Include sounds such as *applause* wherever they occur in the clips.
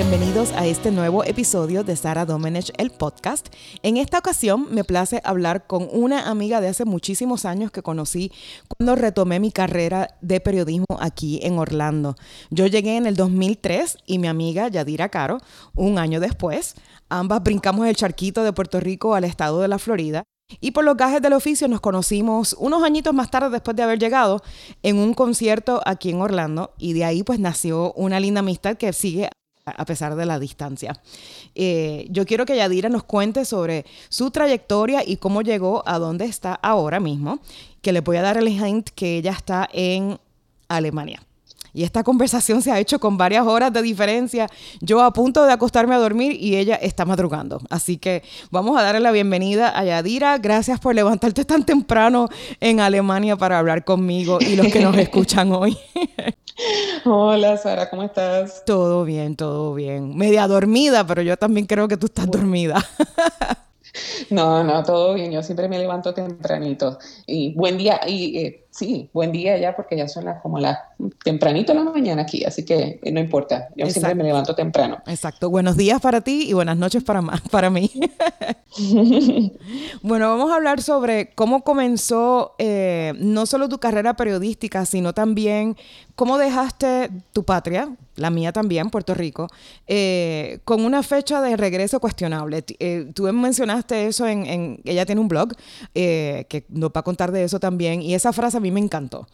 Bienvenidos a este nuevo episodio de Sara Domenech, el podcast. En esta ocasión me place hablar con una amiga de hace muchísimos años que conocí cuando retomé mi carrera de periodismo aquí en Orlando. Yo llegué en el 2003 y mi amiga Yadira Caro, un año después, ambas brincamos el charquito de Puerto Rico al estado de la Florida y por los gajes del oficio nos conocimos unos añitos más tarde después de haber llegado en un concierto aquí en Orlando y de ahí pues nació una linda amistad que sigue a pesar de la distancia. Eh, yo quiero que Yadira nos cuente sobre su trayectoria y cómo llegó a donde está ahora mismo, que le voy a dar el hint que ella está en Alemania. Y esta conversación se ha hecho con varias horas de diferencia. Yo a punto de acostarme a dormir y ella está madrugando. Así que vamos a darle la bienvenida a Yadira. Gracias por levantarte tan temprano en Alemania para hablar conmigo y los que nos *laughs* escuchan hoy. Hola Sara, ¿cómo estás? Todo bien, todo bien. Media dormida, pero yo también creo que tú estás dormida. No, no, todo bien. Yo siempre me levanto tempranito. Y buen día, y eh, sí, buen día ya porque ya son las como las tempranito en la mañana aquí, así que eh, no importa. Yo siempre me levanto temprano. Exacto. Buenos días para ti y buenas noches para, *laughs* para mí. *laughs* bueno, vamos a hablar sobre cómo comenzó eh, no solo tu carrera periodística, sino también cómo dejaste tu patria, la mía también, Puerto Rico, eh, con una fecha de regreso cuestionable. Eh, tú mencionaste eso en, ella tiene un blog que nos va a contar de eso también, y esa frase a mí me encantó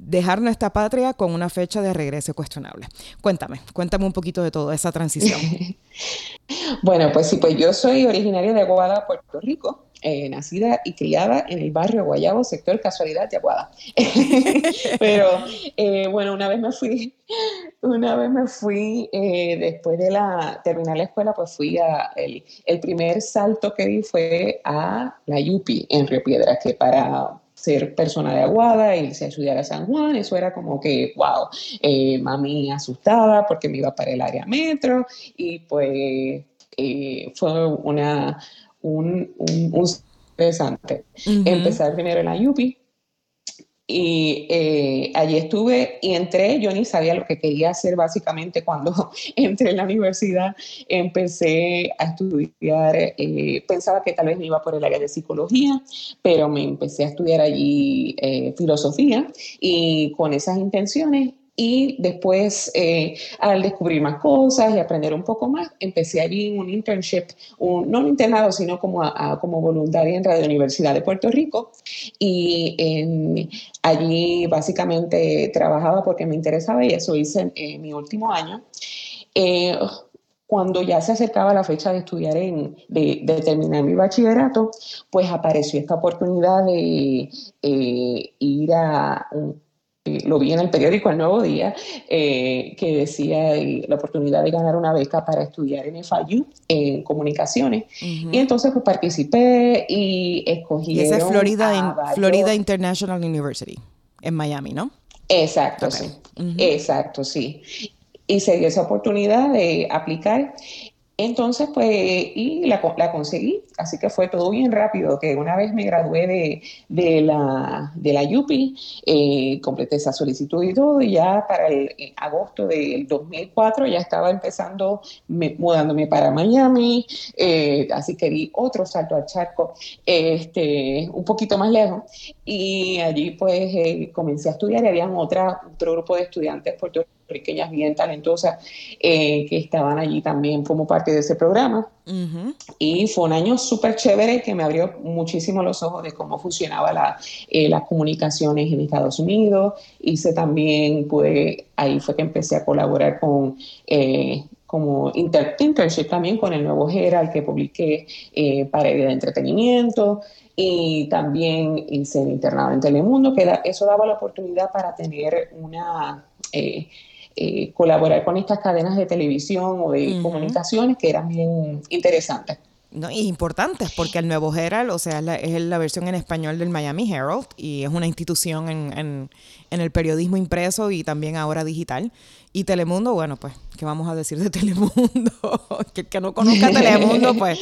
dejar nuestra patria con una fecha de regreso cuestionable. Cuéntame, cuéntame un poquito de toda esa transición. *laughs* bueno, pues sí, pues yo soy originaria de Aguada, Puerto Rico. Eh, nacida y criada en el barrio Guayabo, sector Casualidad de Aguada. *laughs* Pero eh, bueno, una vez me fui, una vez me fui, eh, después de la, terminar la escuela, pues fui a, el, el primer salto que di fue a la Yupi en Río Piedras, que para ser persona de Aguada, irse a estudiar a San Juan, eso era como que, wow, eh, mami asustada porque me iba para el área metro y pues eh, fue una, un, interesante. Empezar primero en la UPI, y eh, allí estuve y entré, yo ni sabía lo que quería hacer básicamente cuando *laughs* entré en la universidad, empecé a estudiar, eh, pensaba que tal vez me iba por el área de psicología, pero me empecé a estudiar allí eh, filosofía y con esas intenciones y después, eh, al descubrir más cosas y aprender un poco más, empecé allí un internship, un, no un internado, sino como, como voluntaria en Radio Universidad de Puerto Rico. Y allí básicamente trabajaba porque me interesaba y eso hice en, mi último año. Eh, cuando ya se acercaba la fecha de estudiar, en, de, terminar mi bachillerato, pues apareció esta oportunidad de eh, ir a un lo vi en el periódico El Nuevo Día, eh, que decía la oportunidad de ganar una beca para estudiar en FIU, en comunicaciones. Y entonces pues participé y escogí... Y esa es Florida, Florida International University, en Miami, ¿no? Exacto, sí. Exacto, sí. Y se dio esa oportunidad de aplicar entonces, pues, y la, la, conseguí, así que fue todo bien rápido, que una vez me gradué de, de la, de la UPI, eh, completé esa solicitud y todo, y ya para el agosto del 2004 ya estaba empezando, mudándome para Miami, eh, así que di otro salto al charco, este, un poquito más lejos, y allí pues eh, comencé a estudiar y habían otra, otro grupo de estudiantes puertorriqueños pequeñas bien talentosas eh, que estaban allí también como parte de ese programa. Y fue un año súper chévere que me abrió muchísimo los ojos de cómo funcionaba la, eh, las comunicaciones en Estados Unidos. Hice también, pues ahí fue que empecé a colaborar con... Eh, como internship también con el nuevo Herald que publiqué para el de entretenimiento y también hice el internado en Telemundo, que eso daba la oportunidad para tener una, eh, colaborar con estas cadenas de televisión o de comunicaciones que eran bien interesantes. No, y importantes, porque el Nuevo Herald, o sea, es la, versión en español del Miami Herald y es una institución en, el periodismo impreso y también ahora digital. Y Telemundo, bueno, pues, ¿qué vamos a decir de Telemundo? *laughs* que el que no conozca *laughs* Telemundo, pues,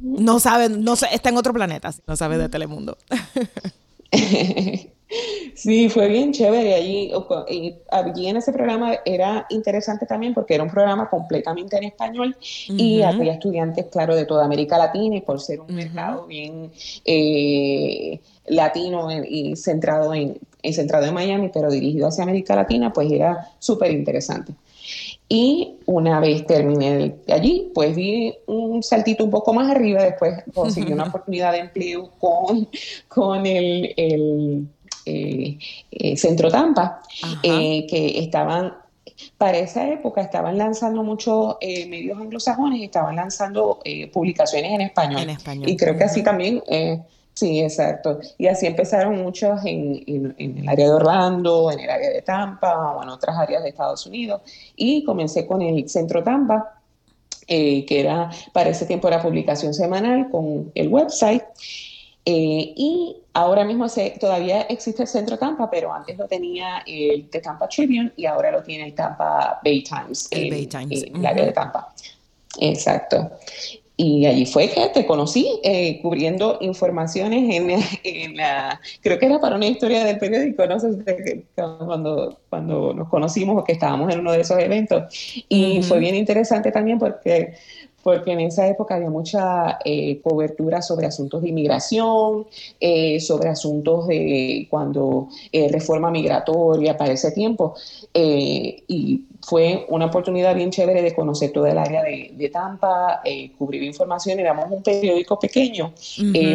no sabe, no está en otro planeta, no sabe de Telemundo. *laughs* Sí, fue bien chévere allí. Y allí en ese programa era interesante también porque era un programa completamente en español y había estudiantes, claro, de toda América Latina y por ser un mercado bien eh, latino y centrado en, centrado en Miami, pero dirigido hacia América Latina, pues era súper interesante. Y una vez terminé allí, pues di un saltito un poco más arriba, después conseguí una *laughs* oportunidad de empleo con, con el, el eh, eh, Centro Tampa, eh, que estaban para esa época estaban lanzando muchos medios anglosajones y estaban lanzando publicaciones en español. En español. Y creo que así también Sí, exacto. Y así empezaron muchos en, el área de Orlando, en el área de Tampa o en otras áreas de Estados Unidos. Y comencé con el Centro Tampa, eh, que era para ese tiempo era publicación semanal con el website. Eh, y ahora mismo se, todavía existe el Centro Tampa, pero antes lo tenía el de Tampa Tribune y ahora lo tiene el Tampa Bay Times. El Bay Times. el área de Tampa. Exacto. Y allí fue que te conocí eh, cubriendo informaciones en, la, creo que era para una historia del periódico, no sé cuando, cuando nos conocimos o que estábamos en uno de esos eventos. Y fue bien interesante también porque porque en esa época había mucha eh, cobertura sobre asuntos de inmigración, eh, sobre asuntos de cuando eh, reforma migratoria para ese tiempo. y fue una oportunidad bien chévere de conocer todo el área de, Tampa, cubrir información. Éramos un periódico pequeño,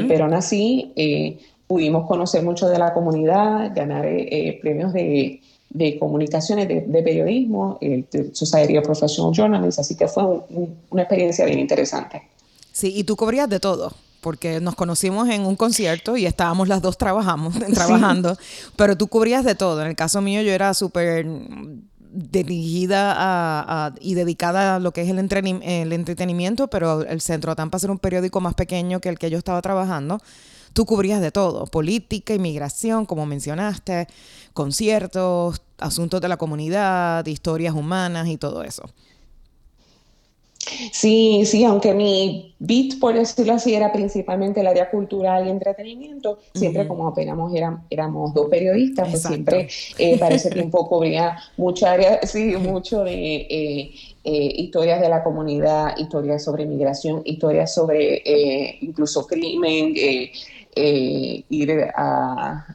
pero aún así pudimos conocer mucho de la comunidad, ganar premios de de comunicaciones, de, periodismo, el Society of Professional Journalists, así que fue una experiencia bien interesante. Sí, y tú cubrías de todo, porque nos conocimos en un concierto y estábamos las dos trabajamos, *laughs* trabajando, pero tú cubrías de todo. En el caso mío yo era súper dirigida a, y dedicada a lo que es el, el entretenimiento, pero el Centro Tampa era un periódico más pequeño que el que yo estaba trabajando tú cubrías de todo, política, inmigración, como mencionaste, conciertos, asuntos de la comunidad, historias humanas y todo eso. Sí, sí, aunque mi beat, por decirlo así, era principalmente el área cultural y entretenimiento, siempre como apenas éramos dos periodistas, pues siempre eh, para ese tiempo *laughs* cubría mucha área, sí, mucho de eh, eh, historias de la comunidad, historias sobre inmigración, historias sobre incluso crimen, eh, ir a,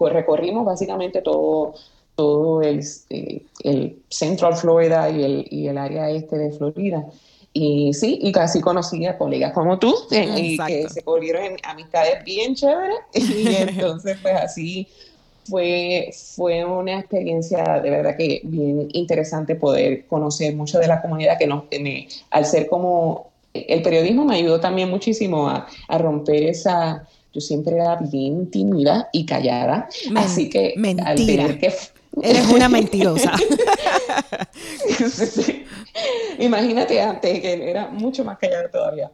recorrimos básicamente todo, todo el, eh, el Central Florida y el, y el área este de Florida. Y sí, y casi conocí a colegas como tú, eh, y que se volvieron en amistades bien chéveres. *laughs* Y entonces, pues así fue, fue una experiencia de verdad que bien interesante poder conocer mucho de la comunidad que nos, me, al ser como el periodismo me ayudó también muchísimo a, romper esa, yo siempre era bien tímida y callada, así que mentira. que... Eres una mentirosa. *laughs* Imagínate antes que era mucho más callada todavía.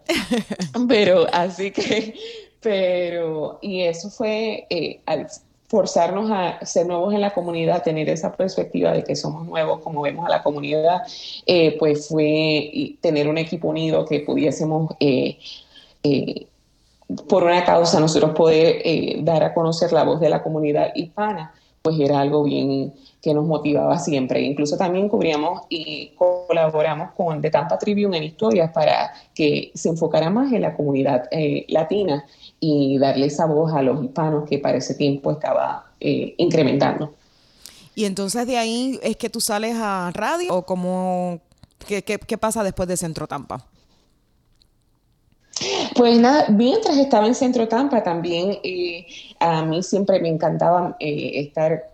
Pero así que, pero, y eso fue eh, al forzarnos a ser nuevos en la comunidad, tener esa perspectiva de que somos nuevos, como vemos a la comunidad, eh, pues fue tener un equipo unido que pudiésemos eh, eh, por una causa nosotros poder dar a conocer la voz de la comunidad hispana, pues era algo bien que nos motivaba siempre. Incluso también cubríamos y colaboramos con The Tampa Tribune en historias para que se enfocara más en la comunidad latina y darle esa voz a los hispanos que para ese tiempo estaba eh, incrementando. Y entonces de ahí es que tú sales a radio o como, ¿qué, qué pasa después de Centro Tampa? Pues nada, mientras estaba en Centro Tampa también eh, a mí siempre me encantaba eh, estar,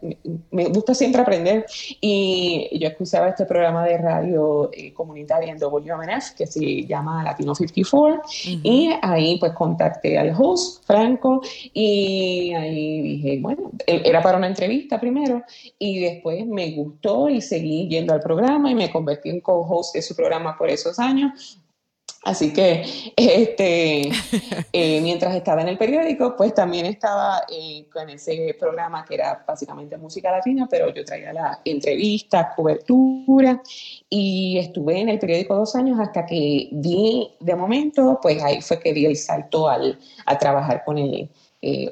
me gusta siempre aprender. Y yo escuchaba este programa de radio eh, comunitaria en WMNF que se llama Latino 54 y ahí pues contacté al host Franco y ahí dije, bueno, era para una entrevista primero y después me gustó y seguí yendo al programa y me convertí en co-host de su programa por esos años Así que este, eh, mientras estaba en el periódico, pues también estaba eh, con ese programa que era básicamente música latina, pero yo traía la entrevista, cobertura y estuve en el periódico dos años hasta que di, de momento, pues ahí fue que di el salto al, a trabajar con el,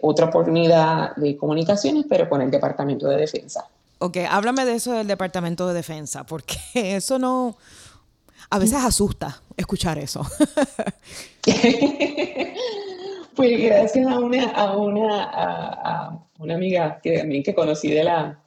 otra oportunidad de comunicaciones, pero con el Departamento de Defensa. Ok, háblame de eso del Departamento de Defensa, porque *laughs* eso no, a veces asusta escuchar eso. *laughs* pues gracias a una, a una, a, una amiga que también que conocí de la,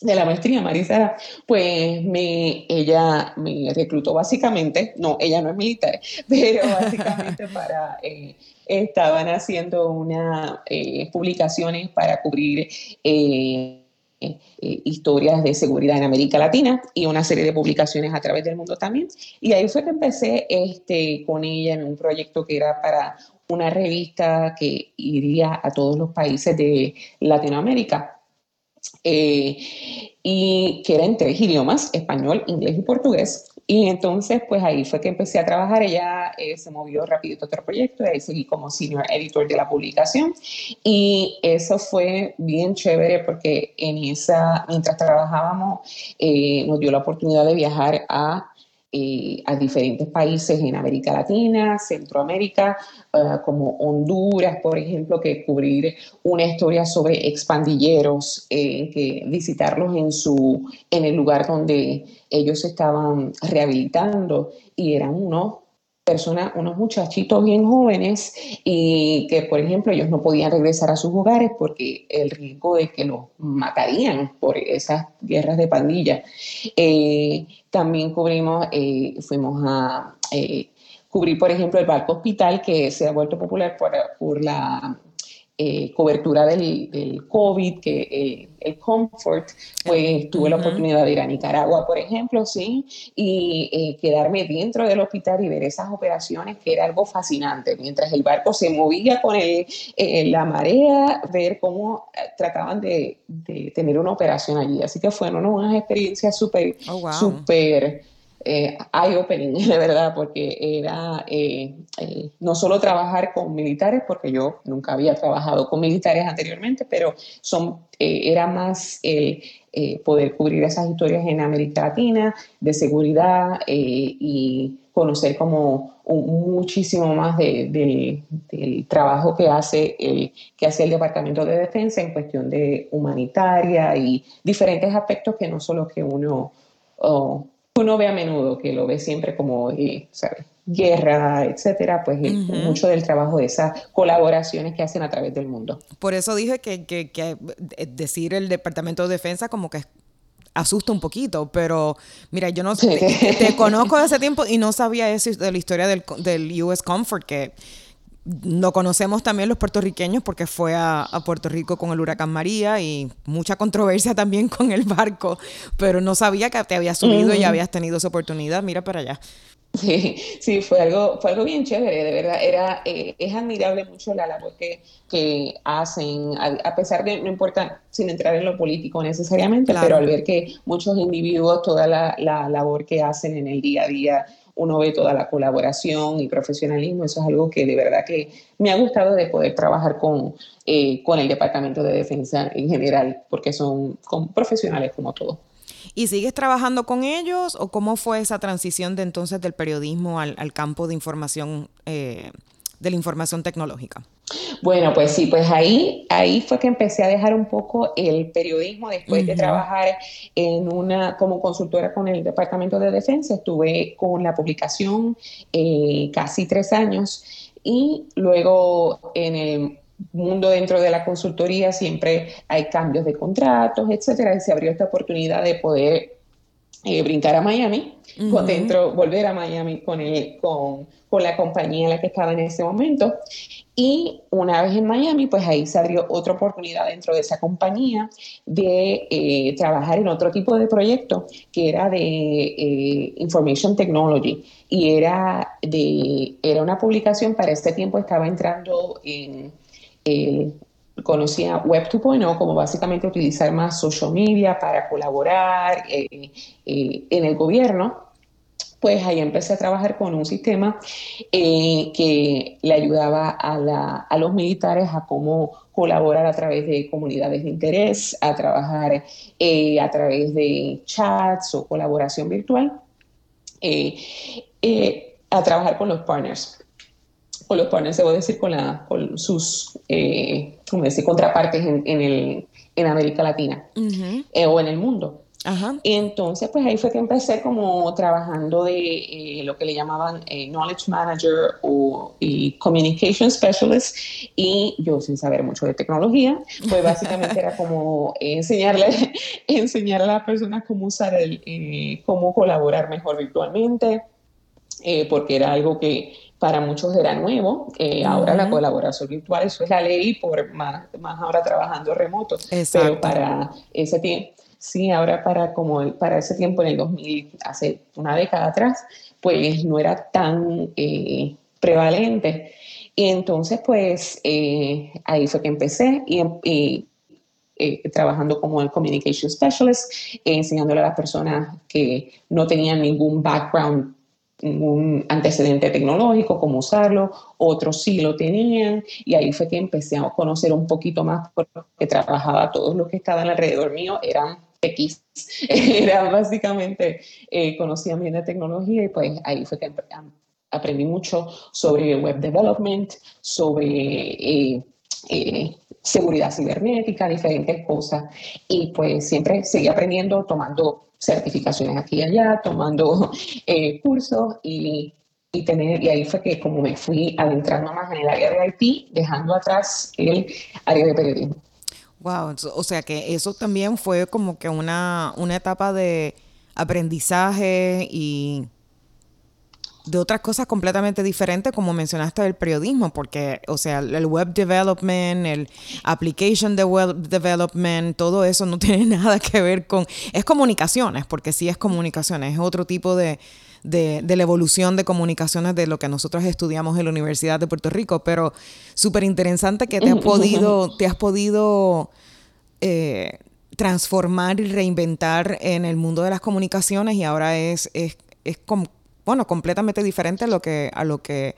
de la maestría, Marisa, pues me, ella me reclutó básicamente, no, ella no es militar, *laughs* pero básicamente *laughs* para, eh, estaban haciendo unas eh, publicaciones para cubrir eh, eh, historias de seguridad en América Latina y una serie de publicaciones a través del mundo también. Y ahí fue que empecé este, con ella en un proyecto que era para una revista que iría a todos los países de Latinoamérica. Eh, y que era en tres idiomas, español, inglés y portugués. Y entonces, pues ahí fue que empecé a trabajar. Ella eh, se movió rapidito a otro proyecto y ahí seguí como senior editor de la publicación. Y eso fue bien chévere porque en esa, mientras trabajábamos, eh, nos dio la oportunidad de viajar a eh, a diferentes países en América Latina, Centroamérica, como Honduras, por ejemplo, que cubrir una historia sobre expandilleros, que visitarlos en, su, en el lugar donde ellos estaban rehabilitando y eran unos personas, unos muchachitos bien jóvenes y que, por ejemplo, ellos no podían regresar a sus hogares porque el riesgo de que los matarían por esas guerras de pandilla. Eh, también cubrimos, eh, fuimos a eh, cubrir, por ejemplo, el barco hospital que se ha vuelto popular por, por la eh, cobertura del, del, COVID, que eh, el Comfort, pues tuve la oportunidad de ir a Nicaragua, por ejemplo, sí, y eh, quedarme dentro del hospital y ver esas operaciones, que era algo fascinante. Mientras el barco se movía con el, la marea, ver cómo trataban de, de, tener una operación allí. Así que fueron unas experiencias súper, oh, súper eh, eye-opening, *laughs* de verdad, porque era eh, eh, no solo trabajar con militares, porque yo nunca había trabajado con militares anteriormente, pero son, eh, era más el poder cubrir esas historias en América Latina de seguridad y conocer como muchísimo más del trabajo que hace, el, que hace el Departamento de Defensa en cuestión de humanitaria y diferentes aspectos que no solo que uno... uno ve a menudo, que lo ve siempre como, eh, guerra, etcétera, pues mucho del trabajo de esas colaboraciones que hacen a través del mundo. Por eso dije que, que, que eh, decir el Departamento de Defensa como que asusta un poquito, pero mira, yo no *laughs* te, te, conozco de hace tiempo y no sabía eso de la historia del, del US Comfort, que lo conocemos también los puertorriqueños porque fue a, Puerto Rico con el huracán María y mucha controversia también *laughs* con el barco, pero no sabía que te habías subido y habías tenido esa oportunidad. Mira para allá. Sí, sí, fue algo, fue algo bien chévere, de verdad. Era, eh, es admirable mucho la labor que, que hacen, a, pesar de, no importa, sin entrar en lo político necesariamente, pero al ver que muchos individuos, toda la, la labor que hacen en el día a día, uno ve toda la colaboración y profesionalismo, eso es algo que de verdad que me ha gustado de poder trabajar con, eh, con el Departamento de Defensa en general, porque son, profesionales como todos. ¿Y sigues trabajando con ellos o cómo fue esa transición de entonces del periodismo al, al campo de información, eh, de la información tecnológica? Bueno, pues sí, pues ahí, ahí fue que empecé a dejar un poco el periodismo después de trabajar en una, como consultora con el Departamento de Defensa. Estuve con la publicación eh, casi tres años y luego en el mundo dentro de la consultoría siempre hay cambios de contratos, etcétera, y se abrió esta oportunidad de poder eh, brincar a Miami, dentro, volver a Miami con, el, con, con, la compañía en la que estaba en ese momento. Y una vez en Miami, pues ahí se abrió otra oportunidad dentro de esa compañía de eh, trabajar en otro tipo de proyecto que era de eh, Information Technology. Y era, de, era una publicación, para este tiempo estaba entrando en conocía Web 2.0 como básicamente utilizar más social media para colaborar eh, eh, en el gobierno, pues ahí empecé a trabajar con un sistema eh, que le ayudaba a, los militares a cómo colaborar a través de comunidades de interés, a trabajar a través de chats o colaboración virtual, a trabajar con los partners con los partners, debo decir, con, la, con sus, eh, decir, contrapartes en, en, el, en América Latina eh, o en el mundo. Ajá. Entonces, pues ahí fue que empecé como trabajando de eh, lo que le llamaban eh, Knowledge Manager o y Communication Specialist y yo sin saber mucho de tecnología, pues básicamente era como enseñarle, *laughs* enseñar a las personas cómo usar el, eh, cómo colaborar mejor virtualmente, porque era algo que para muchos era nuevo. Ahora la colaboración virtual, eso es la ley, por más, más ahora trabajando remoto. Exacto. Pero para ese tiempo Sí, ahora para, como para ese tiempo, en el 2000, hace una década atrás, pues no era tan eh, prevalente. Y entonces, pues eh, ahí fue que empecé y, eh, trabajando como el Communication Specialist, enseñándole a las personas que no tenían ningún background un antecedente tecnológico, cómo usarlo, otros sí lo tenían, y ahí fue que empecé a conocer un poquito más porque trabajaba, todos los que estaban alrededor mío eran X. *laughs* Era básicamente, eh, conocía bien de tecnología y pues ahí fue que aprendí mucho sobre web development, sobre eh, eh, seguridad cibernética, diferentes cosas. Y pues siempre seguí aprendiendo, tomando certificaciones aquí y allá, tomando *laughs* cursos y, y, tener, y ahí fue que como me fui adentrando más en el área de IT, dejando atrás el área de periodismo. Wow, o sea que eso también fue como que una, una etapa de aprendizaje y de otras cosas completamente diferentes, como mencionaste del periodismo, porque, o sea, el web development, el application de web development, todo eso no *laughs* tiene nada que ver con, es comunicaciones, porque sí es comunicaciones, es otro tipo de, de, la evolución de comunicaciones de lo que nosotros estudiamos en la Universidad de Puerto Rico, pero súper interesante que te has podido, *laughs* te has podido eh, transformar y reinventar en el mundo de las comunicaciones y ahora es, es, bueno, completamente diferente a lo que, a lo que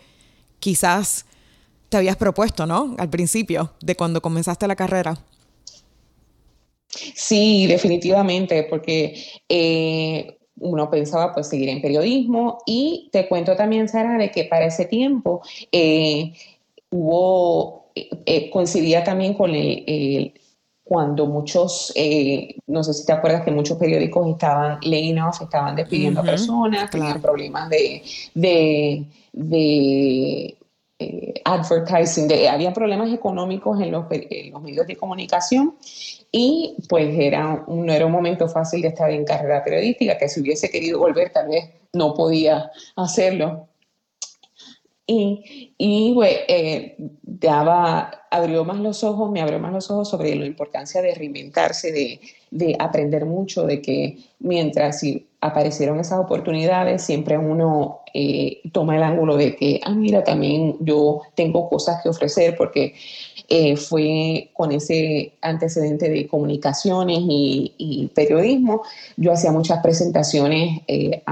quizás te habías propuesto, ¿no? Al principio de cuando comenzaste la carrera. Sí, definitivamente, porque eh, uno pensaba pues seguir en periodismo y te cuento también, Sara, de que para ese tiempo eh, hubo, eh, coincidía también con el, cuando muchos, no sé si te acuerdas que muchos periódicos estaban laying off, estaban despidiendo a personas, tenían problemas de, de, de advertising, había problemas económicos en los, en los medios de comunicación y pues era no era un momento fácil de estar en carrera periodística, que si hubiese querido volver tal vez no podía hacerlo. Y, y eh, abrió más los ojos, me abrió más los ojos sobre la importancia de reinventarse, de, de aprender mucho, de que mientras si aparecieron esas oportunidades, siempre uno eh, toma el ángulo de que, ah, mira, también yo tengo cosas que ofrecer, porque eh, fue con ese antecedente de comunicaciones y, periodismo. Yo hacía muchas presentaciones eh,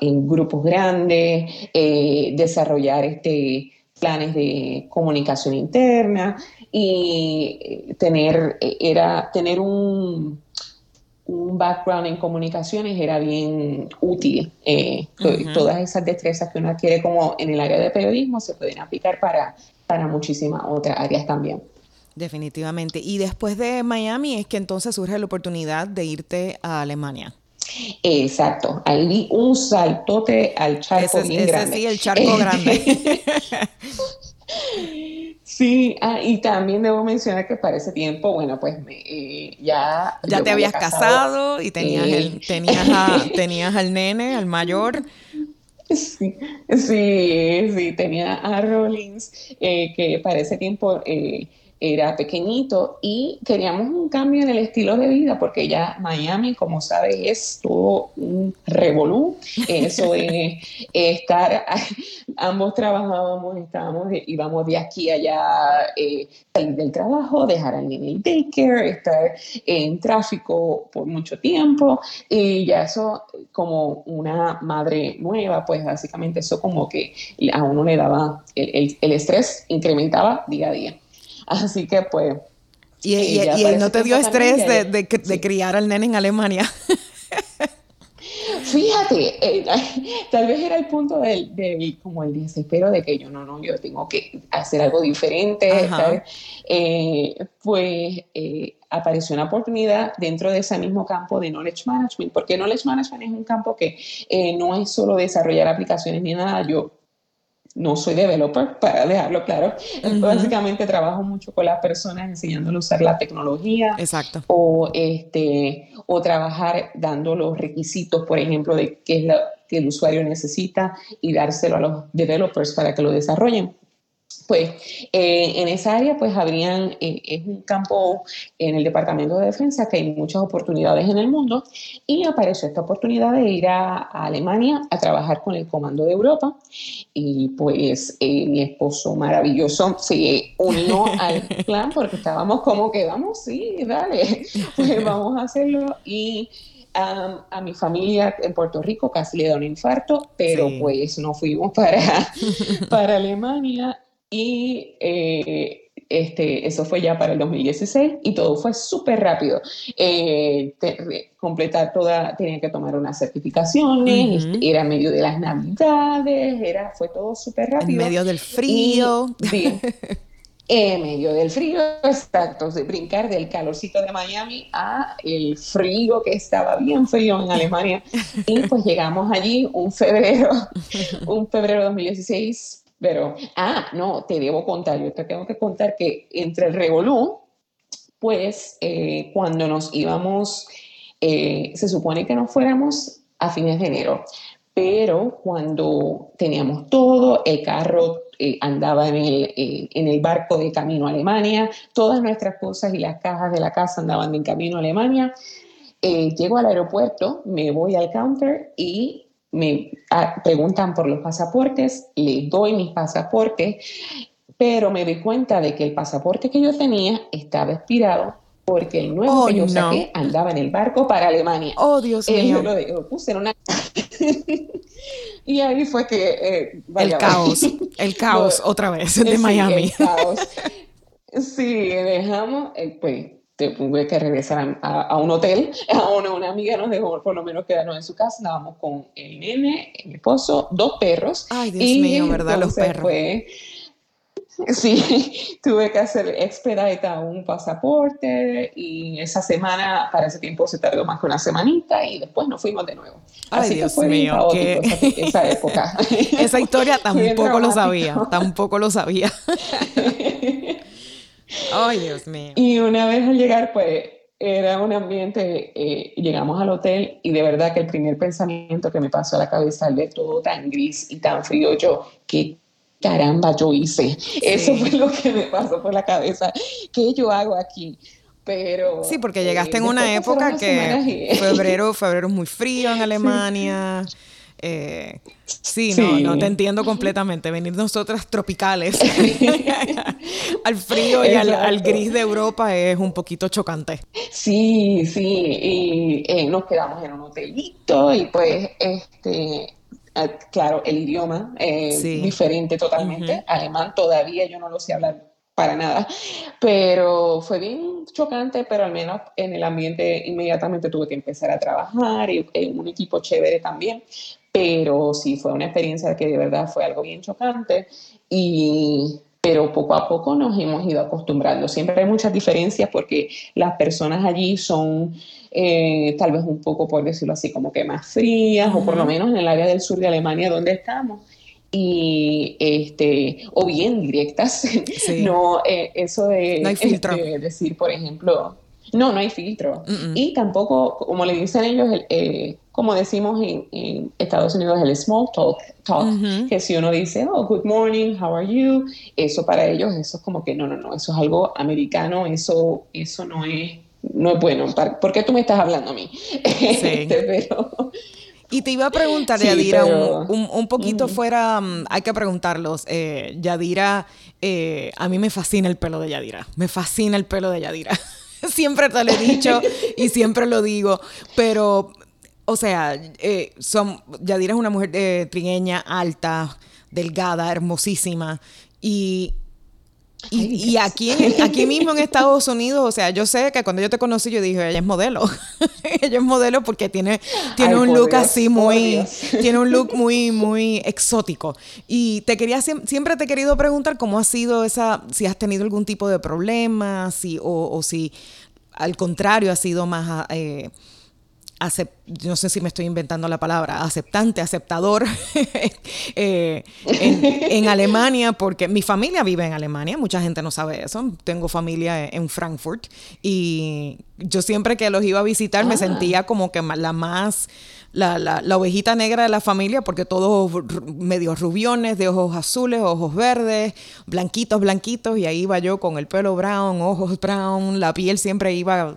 en grupos grandes, eh, desarrollar este, planes de comunicación interna y tener, era, tener un, un background en comunicaciones era bien útil. Todas esas destrezas que uno adquiere como en el área de periodismo se pueden aplicar para para muchísimas otras áreas también. Definitivamente. Y después de Miami es que entonces surge la oportunidad de irte a Alemania. Exacto, ahí vi un saltote al charco ese, bien grande. Sí, el charco *laughs* grande. sí, ah, y también debo mencionar que para ese tiempo, bueno, pues eh, ya... Ya te habías casado, y tenías, el, tenías, *laughs* tenías al nene, al mayor. Sí, sí, sí, tenía a Rollins, eh, que para ese tiempo eh, era pequeñito y queríamos un cambio en el estilo de vida porque ya Miami, como sabes, es todo un revolú. Eso *laughs* es estar, ambos trabajábamos, estábamos, íbamos de aquí a allá, eh, salir del trabajo, dejar al niño en daycare, estar en tráfico por mucho tiempo y ya eso como una madre nueva, pues básicamente eso como que a uno le daba, el, el estrés incrementaba día a día. *laughs* Así que pues... Y, y, no te dio estrés de, de, criar al nene en Alemania. *laughs* Fíjate, eh, *laughs* tal vez era el punto del, como el desespero de que yo no, no, yo tengo que hacer algo diferente. Eh, pues eh, apareció una oportunidad dentro de ese mismo campo de Knowledge Management, porque Knowledge Management es un campo que no es solo desarrollar aplicaciones ni nada. Yo no soy developer, para dejarlo claro. Básicamente trabajo mucho con las personas enseñándoles a usar la tecnología. Exacto. O, este, o trabajar dando los requisitos, por ejemplo, de qué es lo que el usuario necesita y dárselo a los developers para que lo desarrollen pues eh, en esa área pues habrían, eh, es un campo en el Departamento de Defensa que hay muchas oportunidades en el mundo y apareció esta oportunidad de ir a, Alemania a trabajar con el Comando de Europa y pues eh, mi esposo maravilloso se unió al *laughs* plan porque estábamos como que vamos, sí, dale, pues *laughs* vamos a hacerlo y a mi familia en Puerto Rico casi le da un infarto, pero pues no fuimos para, *laughs* para Alemania y eh, este, eso fue ya para el 2016 y todo fue súper rápido. Eh, completar toda, tenía que tomar unas certificaciones, este, era en medio de las navidades, era, fue todo súper rápido. En medio del frío. en medio del frío, exacto, de brincar del calorcito de Miami a el frío que estaba bien frío en Alemania. *laughs* Y pues llegamos allí un febrero, un febrero de 2016 pero, ah, no, te debo contar, yo te tengo que contar que entre el revolú, pues eh, cuando nos íbamos, eh, se supone que nos fuéramos a fines de enero, pero cuando teníamos todo, el carro eh, andaba en el, en el, barco de camino a Alemania, todas nuestras cosas y las cajas de la casa andaban en camino a Alemania. llego al aeropuerto, me voy al counter y me ah, preguntan por los pasaportes, les doy mis pasaportes, pero me di cuenta de que el pasaporte que yo tenía estaba expirado porque el nuevo que yo saqué andaba en el barco para Alemania. Oh, Dios eh, mío. lo, puse en una... *laughs* y ahí fue que... Eh, el caos, el caos *laughs* otra vez de Miami. *laughs* Sí, dejamos, eh, pues tuve que regresar a, un hotel. *laughs* A una, una, amiga nos dejó por lo menos quedarnos en su casa. Estábamos con el nene, el esposo, dos perros. Ay, Dios mío, ¿verdad? Los perros. *laughs* sí, tuve que hacer expedita un pasaporte y esa semana, para ese tiempo se tardó más que una semanita y después nos fuimos de nuevo. Ay, Así Dios que fue mío, que... esa, esa, época. *laughs* esa historia tampoco lo sabía, tampoco lo sabía. Ay, Dios mío. Y una vez al llegar, pues era un ambiente, eh, llegamos al hotel y de verdad que el primer pensamiento que me pasó a la cabeza al ver todo tan gris y tan frío, yo, ¿qué caramba yo hice? Eso fue lo que me pasó por la cabeza. ¿Qué yo hago aquí? Pero, sí, porque llegaste en eh, una época que febrero, febrero es muy frío en *laughs* Alemania. Eh, sí, no, no te entiendo completamente. Venir nosotras tropicales *laughs* *laughs* al frío y al, gris de Europa es un poquito chocante. Sí, sí, y eh, nos quedamos en un hotelito y pues, este, ah, claro, el idioma es diferente totalmente. Alemán todavía yo no lo sé hablar para nada, pero fue bien chocante, pero al menos en el ambiente inmediatamente tuve que empezar a trabajar y en un equipo chévere también, pero sí fue una experiencia que de verdad fue algo bien chocante y pero poco a poco nos hemos ido acostumbrando. Siempre hay muchas diferencias porque las personas allí son eh, tal vez un poco, por decirlo así, como que más frías, o por lo menos en el área del sur de Alemania donde estamos, y este o bien directas *laughs* no eh, eso de, no hay filtro. decir por ejemplo no no hay filtro y tampoco como le dicen ellos eh, como decimos en, Estados Unidos, el small talk, talk que si uno dice, oh, good morning, how are you, eso para ellos, eso es como que no, no, no, eso es algo americano, eso, eso no es, no es bueno. ¿Por qué tú me estás hablando a mí? *laughs* Este, y te iba a preguntar, Yadira, un, poquito fuera, mm, hay que preguntarlos. Eh, Yadira, eh, a mí me fascina el pelo de Yadira. Me fascina el pelo de Yadira. *laughs* *laughs* siempre te lo he dicho y siempre lo digo. Pero o sea, eh, son, Yadira es una mujer eh, trigueña, alta, delgada, hermosísima. Y Y, aquí, aquí mismo en Estados Unidos, o sea, yo sé que cuando yo te conocí, yo dije, ella es modelo. *laughs* ella es modelo porque tiene, tiene un look así muy, *laughs* tiene un look muy, muy exótico. Y te quería, siempre te he querido preguntar cómo ha sido esa, si has tenido algún tipo de problema, si, o, o si al contrario ha sido más... Eh, no sé si me estoy inventando la palabra, aceptante, aceptador *laughs* eh, en, Alemania, porque mi familia vive en Alemania, mucha gente no sabe eso, tengo familia en Frankfurt y yo siempre que los iba a visitar me ah. sentía como que la más la, la, la, ovejita negra de la familia, porque todos medio rubiones, de ojos azules, ojos verdes, blanquitos, blanquitos, y ahí iba yo con el pelo brown, ojos brown, la piel siempre iba,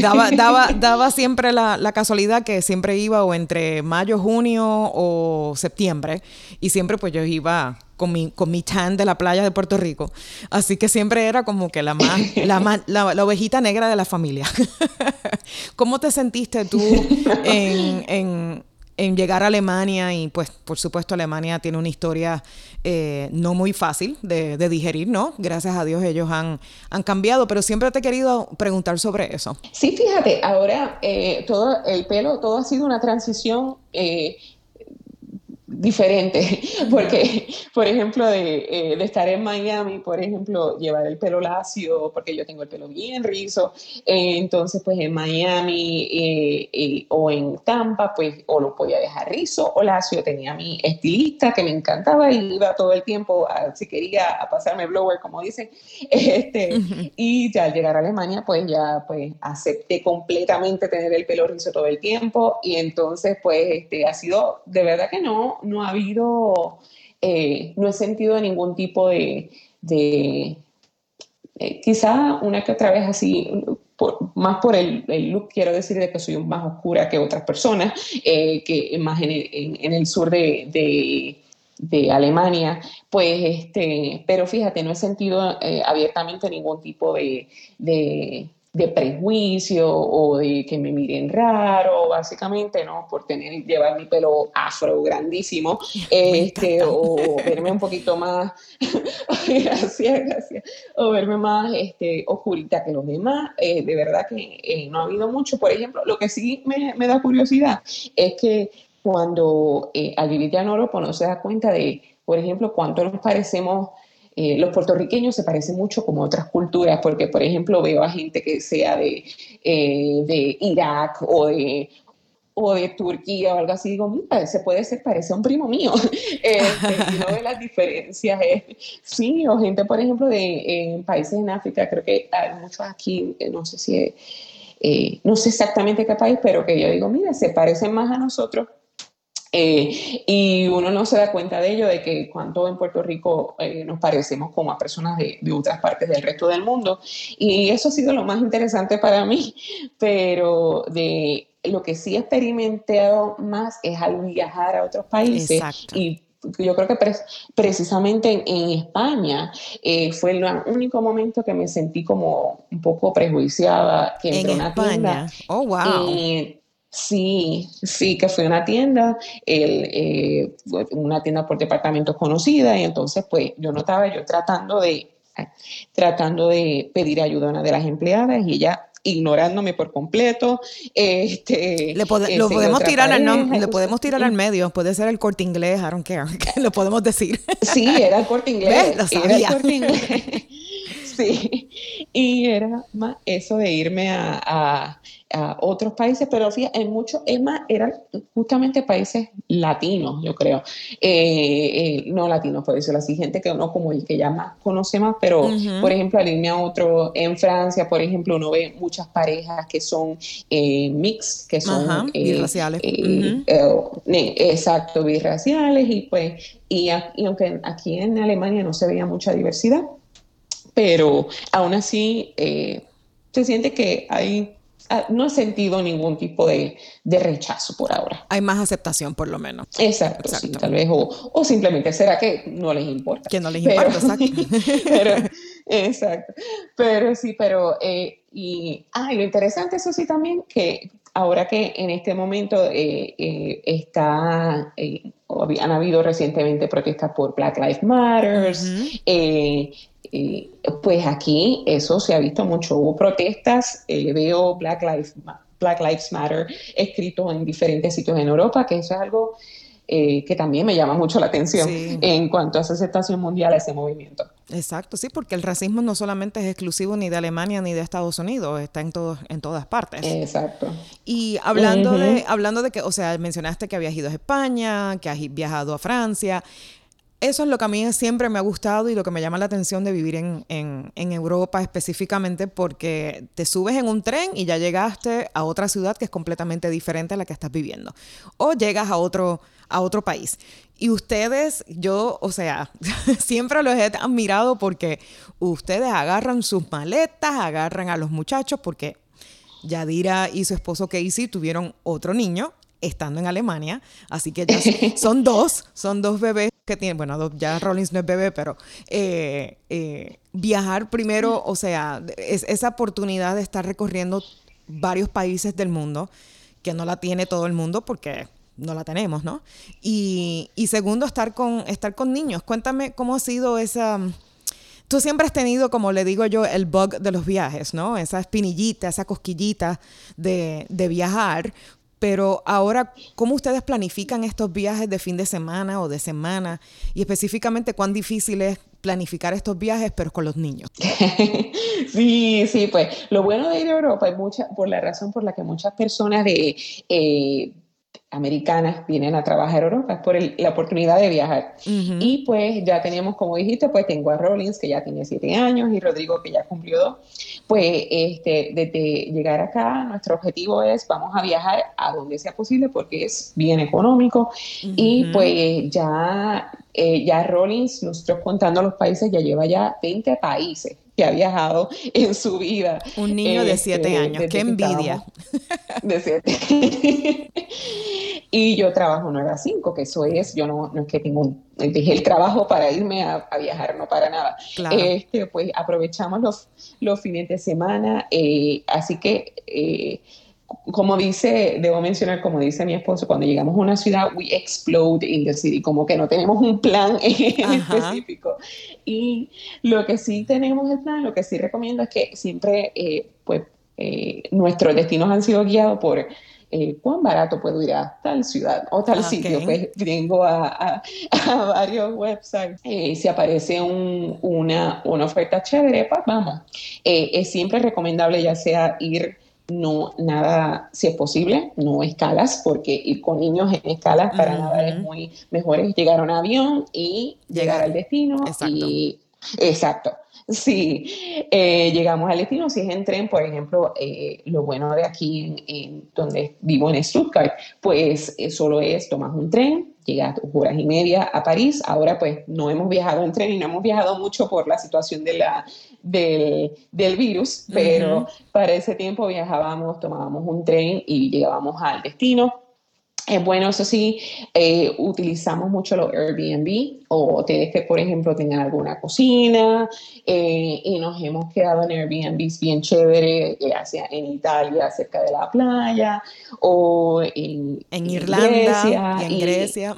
daba, *laughs* daba, daba siempre la, la casualidad que siempre iba o entre mayo, junio o septiembre, y siempre pues yo iba con mi, con mi tan de la playa de Puerto Rico. Así que siempre era como que la, más, la, *laughs* la, ovejita negra de la familia. *laughs* ¿Cómo te sentiste tú en, llegar a Alemania? Y pues, por supuesto, Alemania tiene una historia eh, no muy fácil de, digerir, ¿no? Gracias a Dios ellos han, han cambiado, pero siempre te he querido preguntar sobre eso. Sí, fíjate, ahora eh, todo el pelo, todo ha sido una transición. Eh, diferente, *laughs* porque, por ejemplo, de, eh, de, estar en Miami, por ejemplo, llevar el pelo lacio, porque yo tengo el pelo bien rizo, eh, entonces pues en Miami eh, o en Tampa, pues o lo podía dejar rizo o lacio, tenía mi estilista que me encantaba y iba todo el tiempo, si quería, a pasarme blower, como dicen, *laughs* este, y ya al llegar a Alemania, pues ya pues acepté completamente tener el pelo rizo todo el tiempo. Y entonces pues este, ha sido, de verdad que no, no ha habido, eh, no he sentido ningún tipo de, de eh, quizá una que otra vez así, más por el, look, quiero decir de que soy más oscura que otras personas, eh, que más en el, sur de, de Alemania, pues este, pero fíjate, no he sentido abiertamente ningún tipo de, de prejuicio o de que me miren raro, básicamente, ¿no? Por tener, llevar mi pelo afro grandísimo, *laughs* este, o verme un poquito más, *laughs* gracias, gracias, o verme más este, oscurita que los demás. Eh, de verdad que eh, no ha habido mucho. Por ejemplo, lo que sí me, me da curiosidad es que cuando eh, al vivir ya no se da cuenta de, por ejemplo, cuánto nos parecemos eh, los puertorriqueños se parecen mucho como otras culturas, porque por ejemplo veo a gente que sea de, eh, de Irak o de, o de Turquía o algo así, digo, mira, se puede ser, parece un primo mío. *laughs* este, no de las diferencias. sí, o gente, por ejemplo, de países en África, creo que hay muchos aquí, eh, no sé si, no sé exactamente qué país, pero que yo digo, mira, se parecen más a nosotros eh, y uno no se da cuenta de ello, de que cuando en Puerto Rico eh, nos parecemos como a personas de, de, otras partes del resto del mundo. Y eso ha sido lo más interesante para mí, pero de lo que sí he experimentado más es al viajar a otros países. Y yo creo que precisamente en, España eh, fue el único momento que me sentí como un poco prejuiciada que en España. oh, wow. Sí, sí, que fue una tienda, el, eh, una tienda por departamentos conocida, y entonces pues yo notaba yo tratando de, tratando de pedir ayuda a una de las empleadas y ella ignorándome por completo. Este, le lo podemos tirar al le podemos tirar al medio, puede ser el corte inglés, I don't care, *laughs* lo podemos decir. Sí, era el corte inglés. *laughs* Era el corte inglés. *laughs* sí, *laughs* y era más eso de irme a a otros países, pero fíjate, en muchos, es más, eran justamente países latinos, yo creo. Eh, eh, no latinos, por decirlo así, gente que uno como el que ya más conoce más, pero por ejemplo, al irme a otro, en Francia, por ejemplo, uno ve muchas parejas que son eh, mix, que son birraciales. exacto, birraciales, y pues, y, y aunque aquí en Alemania no se veía mucha diversidad, pero aún así se siente que hay Ah, no he sentido ningún tipo de, rechazo por ahora. Hay más aceptación, por lo menos. Exacto, tal vez, o, simplemente será que no les importa. Que no les importa, exacto. *laughs* pero, exacto. Pero sí, pero, eh, y, ah, lo interesante, eso sí, también, que ahora que en este momento eh, eh, está, han habido recientemente protestas por Black Lives Matter, pues aquí eso se ha visto mucho. Hubo protestas, veo Black Lives, Black Lives Matter escrito en diferentes sitios en Europa, que eso es algo eh, que también me llama mucho la atención en cuanto a esa aceptación mundial a ese movimiento. Exacto, sí, porque el racismo no solamente es exclusivo ni de Alemania ni de Estados Unidos, está en, todos en todas partes. Exacto. Y hablando, de, hablando de que, o sea, mencionaste que habías ido a España, que has viajado a Francia. Eso es lo que a mí siempre me ha gustado y lo que me llama la atención de vivir en, en, en, Europa específicamente porque te subes en un tren y ya llegaste a otra ciudad que es completamente diferente a la que estás viviendo. O llegas a otro, a otro país. Y ustedes, yo, o sea, *laughs* siempre los he admirado porque ustedes agarran sus maletas, agarran a los muchachos, porque Yadira y su esposo Casey tuvieron otro niño estando en Alemania, así que ya *laughs* son dos, son dos bebés que tienen, bueno, ya Rollins no es bebé, pero eh, eh, viajar primero, o sea, es esa oportunidad de estar recorriendo varios países del mundo, que no la tiene todo el mundo porque no la tenemos, ¿no? Y, segundo, estar con, estar con niños. Cuéntame cómo ha sido esa... Tú siempre has tenido, como le digo yo, el bug de los viajes, ¿no? Esa espinillita, esa cosquillita de, de viajar. Pero ahora, ¿cómo ustedes planifican estos viajes de fin de semana o de semana? Y específicamente, ¿cuán difícil es planificar estos viajes, pero con los niños? *laughs* sí, sí, pues lo bueno de ir a Europa es mucha, por la razón por la que muchas personas de... Eh, americanas vienen a trabajar a Europa, es por la oportunidad de viajar. Y pues ya tenemos, como dijiste, pues tengo a Rollins, que ya tiene siete años, y Rodrigo, que ya cumplió dos. Pues este, desde llegar acá, nuestro objetivo es, vamos a viajar a donde sea posible, porque es bien económico. Y pues ya, eh, ya Rollins, nosotros contando los países, ya lleva ya 20 países que ha viajado en su vida. Un niño de siete este, años, qué envidia. De siete. y yo trabajo 9 a 5, que eso es, yo no, no es que tengo, dejé el trabajo para irme a, viajar, no para nada. Este, pues aprovechamos los, los fines de semana, eh, así que... Eh, como dice, debo mencionar, como dice mi esposo, cuando llegamos a una ciudad, we explode in the city, como que no tenemos un plan *laughs* específico. Y lo que sí tenemos el plan, lo que sí recomiendo es que siempre, eh, pues, eh, nuestros destinos han sido guiados por eh, cuán barato puedo ir a tal ciudad o tal sitio. Pues vengo a, varios websites. si aparece una, una oferta chévere, pues vamos. es siempre recomendable ya sea ir no nada, si es posible, no escalas, porque ir con niños en escalas para nada es muy mejor es llegar a un avión y llegar, al destino. Exacto. Y, exacto. Sí, eh, llegamos al destino. Si es en tren, por ejemplo, eh, lo bueno de aquí, en, donde vivo en Stuttgart, pues eh, solo es tomas un tren, llegas horas y media a París. Ahora, pues no hemos viajado en tren y no hemos viajado mucho por la situación de la, del, virus, pero para ese tiempo viajábamos, tomábamos un tren y llegábamos al destino. Es bueno, eso sí, eh, utilizamos mucho los Airbnb o hoteles que, por ejemplo, tengan alguna cocina eh, y nos hemos quedado en Airbnbs bien chévere, ya sea en Italia, cerca de la playa o en, Irlanda y en Grecia.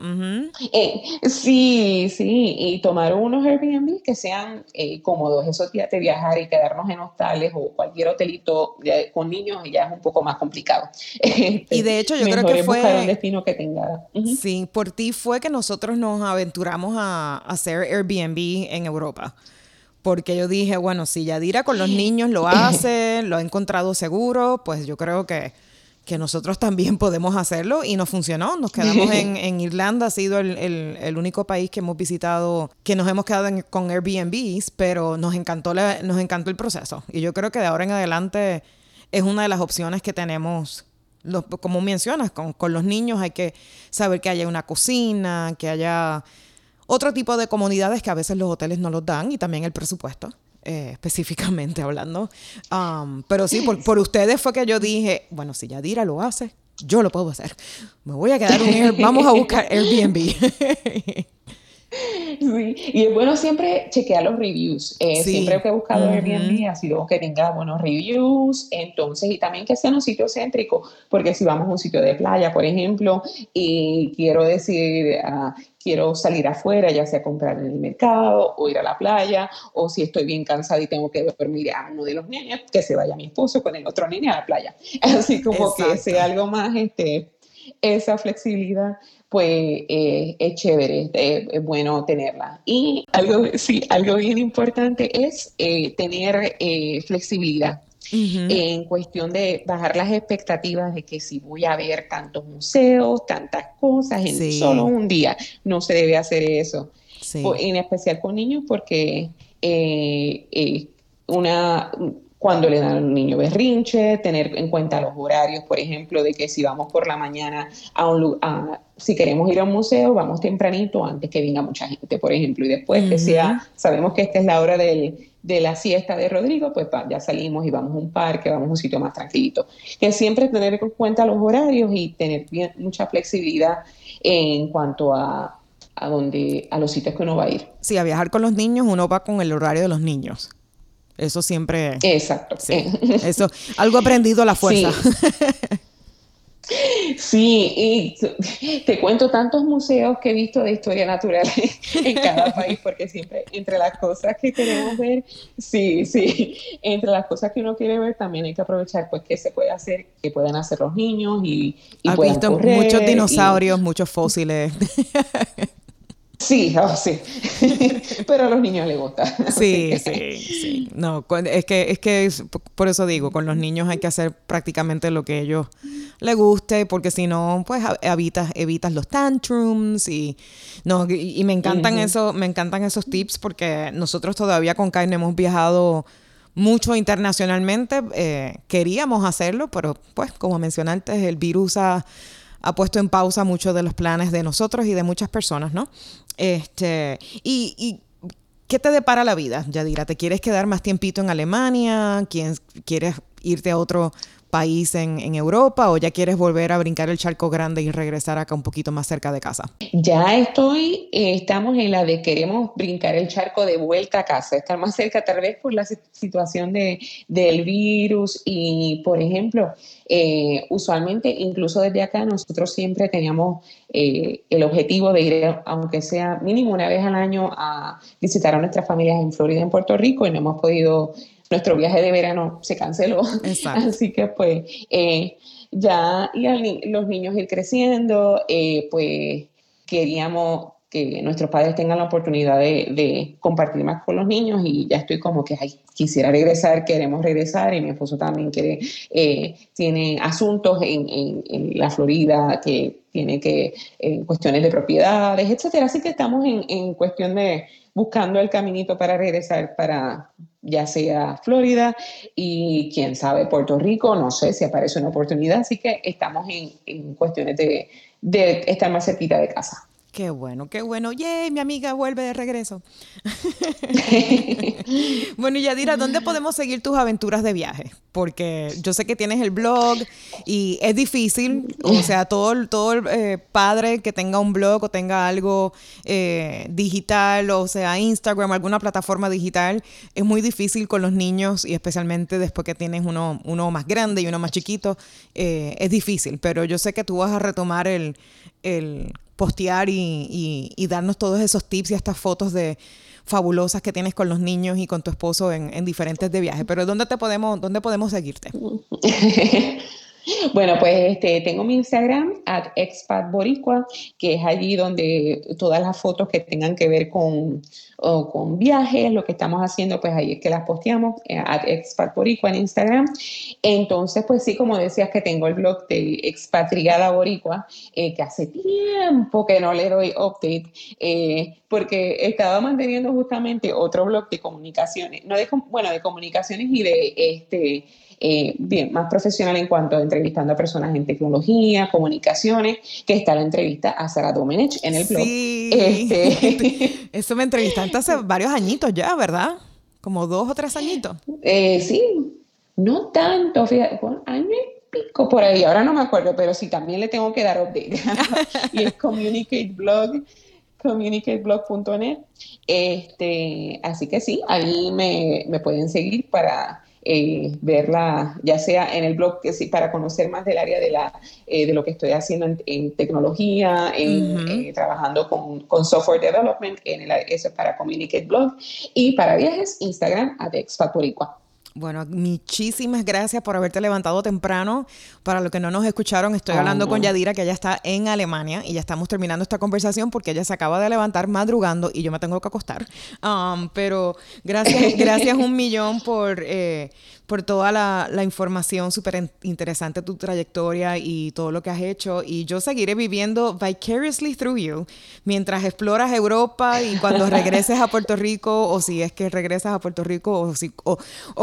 Eh, sí, sí, y tomar unos Airbnb que sean cómodos. Esos días de viajar y quedarnos en hostales o cualquier hotelito con niños ya es un poco más complicado. *laughs* y de hecho yo creo que fue que tenga. Sí, por ti fue que nosotros nos aventuramos a, hacer Airbnb en Europa. Porque yo dije, bueno, si Yadira con los *gasps* niños lo *laughs* hace, lo ha encontrado seguro, pues yo creo que, que nosotros también *laughs* podemos hacerlo y nos funcionó. Nos quedamos en, Irlanda, ha sido el, único país que hemos visitado, que nos hemos quedado con Airbnbs, pero nos encantó, nos encantó el proceso. Y yo creo que de ahora en adelante es una de las opciones que tenemos como mencionas, con, los niños hay que saber que haya una cocina, que haya otro tipo de comunidades que a veces los hoteles no los dan y también el presupuesto. Eh, específicamente *laughs* hablando. Um, pero sí, por, ustedes fue que yo dije, bueno, si Yadira lo hace, yo lo puedo hacer. Me voy a quedar un vamos a buscar Airbnb. *laughs* Sí, y es bueno siempre chequear los reviews. Eh, siempre que he buscado Airbnb ha sido que tenga buenos reviews, entonces, y también que sea un sitio céntrico, porque si vamos a un sitio de playa, por ejemplo, y quiero decir, uh, quiero salir afuera, ya sea comprar en el mercado o ir a la playa, o si estoy bien cansada y tengo que dormir a uno de los niños, que se vaya mi esposo con el otro niño a la playa. *laughs* Así como que sea algo más, este, esa flexibilidad pues eh, es chévere, es bueno tenerla. Y algo, sí, algo bien importante es eh, tener eh, flexibilidad. En cuestión de bajar las expectativas de que si voy a ver tantos museos, tantas cosas en solo un día, no se debe hacer eso. En especial con niños porque una cuando le dan a un niño berrinche, tener en cuenta los horarios, por ejemplo, de que si vamos por la mañana a un lugar, si queremos ir a un museo, vamos tempranito antes que venga mucha gente, por ejemplo, y después que sea, sabemos que esta es la hora del, de la siesta de Rodrigo, pues ya salimos y vamos a un parque, vamos a un sitio más tranquilito. Que siempre tener en cuenta los horarios y tener bien, mucha flexibilidad en cuanto a, a, donde, a los sitios que uno va a ir. Sí, a viajar con los niños uno va con el horario de los niños. Eso siempre. Exacto. Sí, eso, algo aprendido a la fuerza. Sí. y te cuento tantos museos que he visto de historia natural *laughs* en cada país, porque siempre entre las cosas que queremos ver, sí, sí, entre las cosas que uno quiere ver también hay que aprovechar pues qué se puede hacer, qué pueden hacer los niños y, y Has visto muchos dinosaurios, muchos fósiles. *laughs* Sí, oh, sí. *laughs* Pero a los niños les gusta. *laughs* Sí, sí, sí. No, es que, es que por eso digo, con los niños hay que hacer prácticamente lo que a ellos les guste, porque si no, pues evitas, evitas los tantrums y no, y, me encantan eso, me encantan esos tips porque nosotros todavía con Kaine hemos viajado mucho internacionalmente, eh, queríamos hacerlo, pero pues como mencionaste, el virus ha ha puesto en pausa muchos de los planes de nosotros y de muchas personas, ¿no? Este, y, y ¿qué te depara la vida, Yadira? ¿Te quieres quedar más tiempito en Alemania? ¿Quieres irte a otro país en, Europa o ya quieres volver a brincar el charco grande y regresar acá un poquito más cerca de casa? Ya estoy, eh, estamos en la de queremos brincar el charco de vuelta a casa, estar más cerca tal vez por la situación de, del virus y, por ejemplo, eh, usualmente incluso desde acá nosotros siempre teníamos eh, el objetivo de ir, aunque sea mínimo una vez al año, a visitar a nuestras familias en Florida en Puerto Rico y no hemos podido nuestro viaje de verano se canceló. *laughs* Así que pues eh, ya y los niños ir creciendo, eh, pues queríamos que nuestros padres tengan la oportunidad de, compartir más con los niños y ya estoy como que ay, quisiera regresar, queremos regresar y mi esposo también quiere, eh, tiene asuntos en, la Florida que tiene que, en cuestiones de propiedades, etcétera. Así que estamos en, en cuestión de buscando el caminito para regresar para, ya sea Florida y quién sabe Puerto Rico, no sé si aparece una oportunidad, así que estamos en, cuestiones de, de estar más cerquita de casa. Qué bueno, qué bueno. ¡Yay! Mi amiga vuelve de regreso. *laughs* bueno, Yadira, ¿dónde podemos seguir tus aventuras de viaje? Porque yo sé que tienes el blog y es difícil. O sea, todo, todo eh, padre que tenga un blog o tenga algo eh, digital, o sea, Instagram, alguna plataforma digital, es muy difícil con los niños y especialmente después que tienes uno, uno más grande y uno más chiquito. Eh, es difícil, pero yo sé que tú vas a retomar el, el postear y, darnos todos esos tips y estas fotos de fabulosas que tienes con los niños y con tu esposo en, en diferentes de viajes. Pero ¿dónde te podemos, dónde podemos seguirte? *laughs* Bueno, pues este, tengo mi Instagram, at expatboricua, que es allí donde todas las fotos que tengan que ver con, con viajes, lo que estamos haciendo, pues ahí es que las posteamos, eh, at expatboricua en Instagram. Entonces, pues sí, como decías que tengo el blog de Expatriada Boricua, eh, que hace tiempo que no le doy update, eh, porque estaba manteniendo justamente otro blog de comunicaciones, no de, bueno, de comunicaciones y de este eh, bien, más profesional en cuanto a entrevistando a personas en tecnología, comunicaciones, que está la entrevista a Sara Domenech en el blog. Sí. Este... *laughs* Eso me entrevistaste hace *laughs* varios añitos ya, ¿verdad? Como dos o tres añitos. Eh, sí, no tanto, fíjate, año y pico por ahí, ahora no me acuerdo, pero sí, también le tengo que dar update. *laughs* y es Communicate Blog communicateblog.net. Este, así que sí, ahí me, me pueden seguir para eh, verla, ya sea en el blog, que sí, para conocer más del área de, la, eh, de lo que estoy haciendo en, tecnología, en, eh, trabajando con, con, software development, en el, eso es para Communicate Blog, y para viajes, Instagram, Adex Factoricua. Bueno, muchísimas gracias por haberte levantado temprano. Para los que no nos escucharon, estoy hablando con Yadira, que ella está en Alemania y ya estamos terminando esta conversación porque ella se acaba de levantar madrugando y yo me tengo que acostar. Um, pero gracias, *laughs* gracias un millón por, eh, por toda la, información súper interesante, tu trayectoria y todo lo que has hecho. Y yo seguiré viviendo vicariously through you mientras exploras Europa y cuando regreses a Puerto Rico, o si es que regresas a Puerto Rico, o, si, o,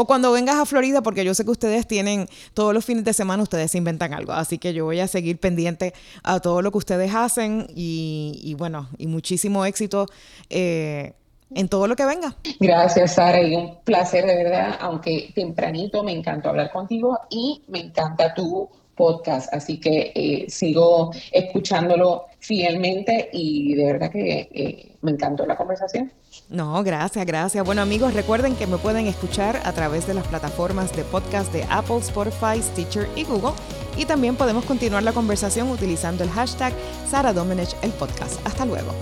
cuando vengas a Florida, porque yo sé que ustedes tienen todos los fines de semana, ustedes inventan algo. Así que yo voy a seguir pendiente a todo lo que ustedes hacen y, y bueno, y muchísimo éxito. Eh, en todo lo que venga. Gracias, Sara, y un placer de verdad, aunque tempranito me encantó hablar contigo y me encanta tu podcast, así que eh, sigo escuchándolo fielmente y de verdad que eh, me encantó la conversación. No, gracias, gracias. Bueno amigos, recuerden que me pueden escuchar a través de las plataformas de podcast de Apple, Spotify, Stitcher y Google. Y también podemos continuar la conversación utilizando el hashtag Sara Domenech el podcast. Hasta luego.